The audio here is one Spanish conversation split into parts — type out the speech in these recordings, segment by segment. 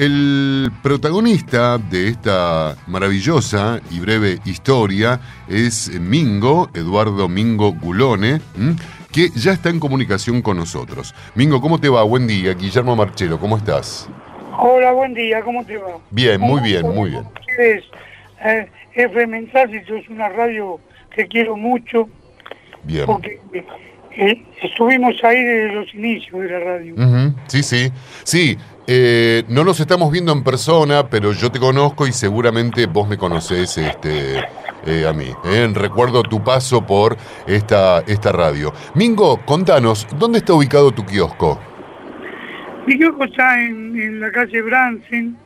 El protagonista de esta maravillosa y breve historia es Mingo, Eduardo Mingo Gulone, que ya está en comunicación con nosotros. Mingo, ¿cómo te va? Buen día. Guillermo Marchelo, ¿cómo estás? Hola, buen día, ¿cómo te va? Bien, muy bien, muy bien. Ustedes, eh, FM es una radio que quiero mucho. Bien. Porque eh, estuvimos ahí desde los inicios de la radio. Sí, sí. Sí, eh, no nos estamos viendo en persona, pero yo te conozco y seguramente vos me conocés este, eh, a mí. ¿eh? Recuerdo tu paso por esta, esta radio. Mingo, contanos, ¿dónde está ubicado tu kiosco? Mi kiosco está en, la calle Bransen,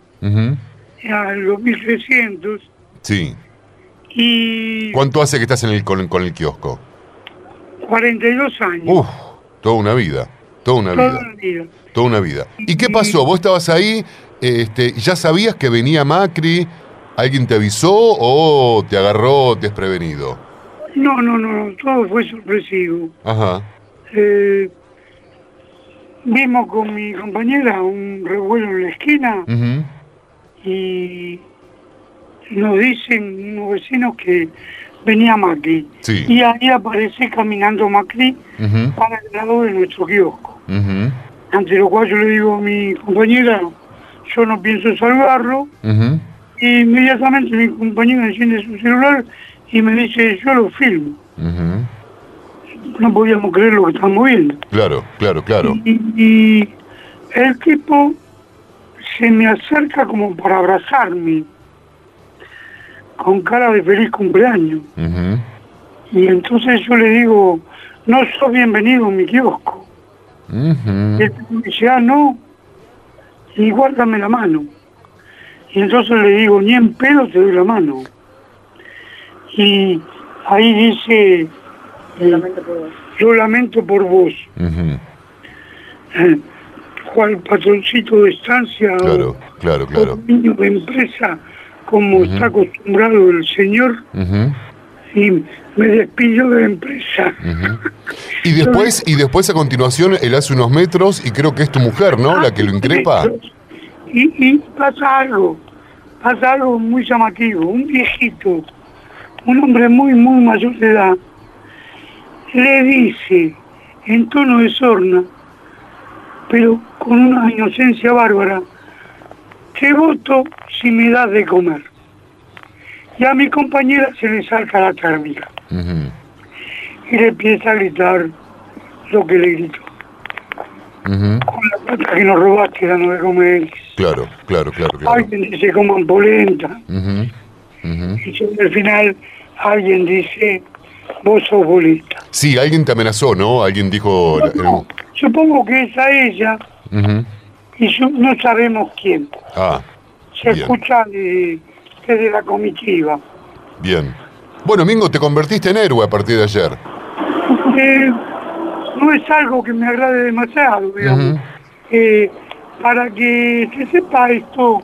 a los 1300. Sí. Y... ¿Cuánto hace que estás en el, con, el kiosco? 42 años. Uf, toda una vida, toda una vida. Toda una vida. Toda una vida. ¿Y qué pasó? ¿Vos estabas ahí? Este, ¿Ya sabías que venía Macri? ¿Alguien te avisó o te agarró desprevenido? No, no, no, todo fue sorpresivo. Ajá. Eh, vimos con mi compañera un revuelo en la esquina y nos dicen unos vecinos que venía Macri. Y ahí aparece caminando Macri para el lado de nuestro kiosco. Ante lo cual yo le digo a mi compañera, yo no pienso salvarlo. Y inmediatamente mi compañera enciende su celular y me dice, yo lo filmo. No podíamos creer lo que estamos viendo. Claro, claro, claro. Y, el tipo se me acerca como para abrazarme, con cara de feliz cumpleaños. Y entonces yo le digo, no sos bienvenido en mi kiosco. Y el me dice, ah, no, y guárdame la mano. Y entonces le digo, ni en pedo te doy la mano. Y ahí dice, yo lamento por vos. Eh, cual patroncito de estancia claro, claro, claro. niño de empresa, como está acostumbrado el señor, y me despido de la empresa. Y después, y después a continuación él hace unos metros y creo que es tu mujer, ¿no? La que lo increpa. Y, pasa algo, pasa algo muy llamativo. Un viejito, un hombre muy, muy mayor de edad, le dice en tono de sorna, pero con una inocencia bárbara, te voto si me das de comer. Y a mi compañera se le salta la térmica y le empieza a gritar lo que le gritó. Con la plata que nos robaste, la de comer. Claro, claro, claro. claro. Alguien dice coman polenta. Y al final alguien dice vos sos bolista. Sí, alguien te amenazó, ¿no? Alguien dijo... Supongo que es a ella y no sabemos quién. Ah, Se escucha desde la comitiva. Bien. Bueno, Mingo, te convertiste en héroe a partir de ayer. Eh, no es algo que me agrade demasiado, digamos. Eh, para que se sepa esto,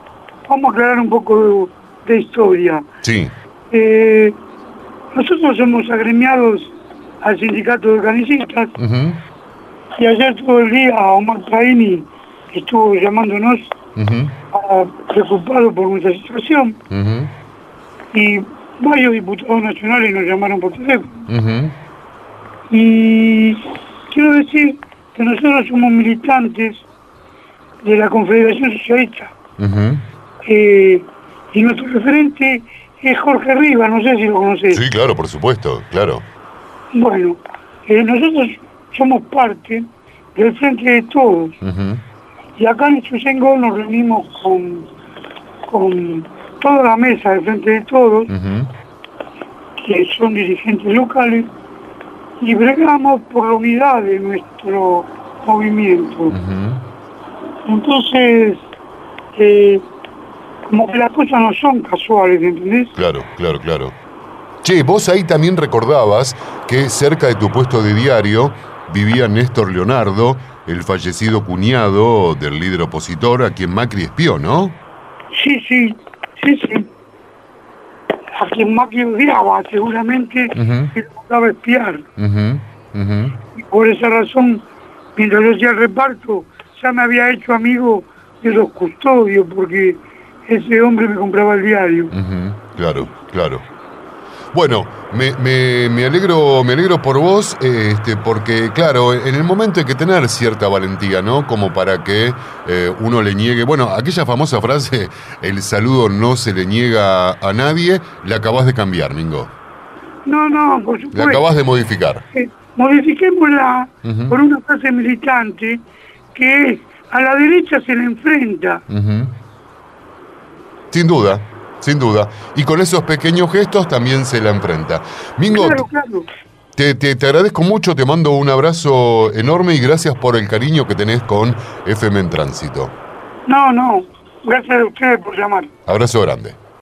vamos a aclarar un poco de, historia. Sí. Eh, nosotros somos agremiados al sindicato de organicistas y ayer todo el día Omar Traini estuvo llamándonos preocupado por nuestra situación y varios diputados nacionales nos llamaron por teléfono. Y quiero decir que nosotros somos militantes de la Confederación Socialista. Eh, y nuestro referente es Jorge Rivas, no sé si lo conoces. Sí, claro, por supuesto, claro. Bueno, eh, nosotros somos parte del Frente de Todos. Y acá en Chusengol nos reunimos con, con toda la mesa del Frente de Todos, que son dirigentes locales, y bregamos por la unidad de nuestro movimiento. Entonces, eh, como que las cosas no son casuales, ¿entendés? Claro, claro, claro. Che, vos ahí también recordabas que cerca de tu puesto de diario vivía Néstor Leonardo, el fallecido cuñado del líder opositor a quien Macri espió, ¿no? Sí, sí, Sí, sí. A quien Macri odiaba, seguramente, que lo buscaba espiar. Y por esa razón, mientras yo hacía el reparto, ya me había hecho amigo de los custodios, porque ese hombre me compraba el diario. Claro, claro. Bueno, me, me, alegro, me alegro por vos, este, porque claro, en el momento hay que tener cierta valentía, ¿no? Como para que eh, uno le niegue. Bueno, aquella famosa frase, el saludo no se le niega a nadie, la acabas de cambiar, Mingo. No, no, por supuesto. La acabas de modificar. Eh, modifiquémosla por una frase militante que es a la derecha se le enfrenta. Sin duda, sin duda. Y con esos pequeños gestos también se la enfrenta. Mingo, Te, te, agradezco mucho, te mando un abrazo enorme y gracias por el cariño que tenés con FM en Tránsito. No, no, gracias a ustedes por llamar. Abrazo grande.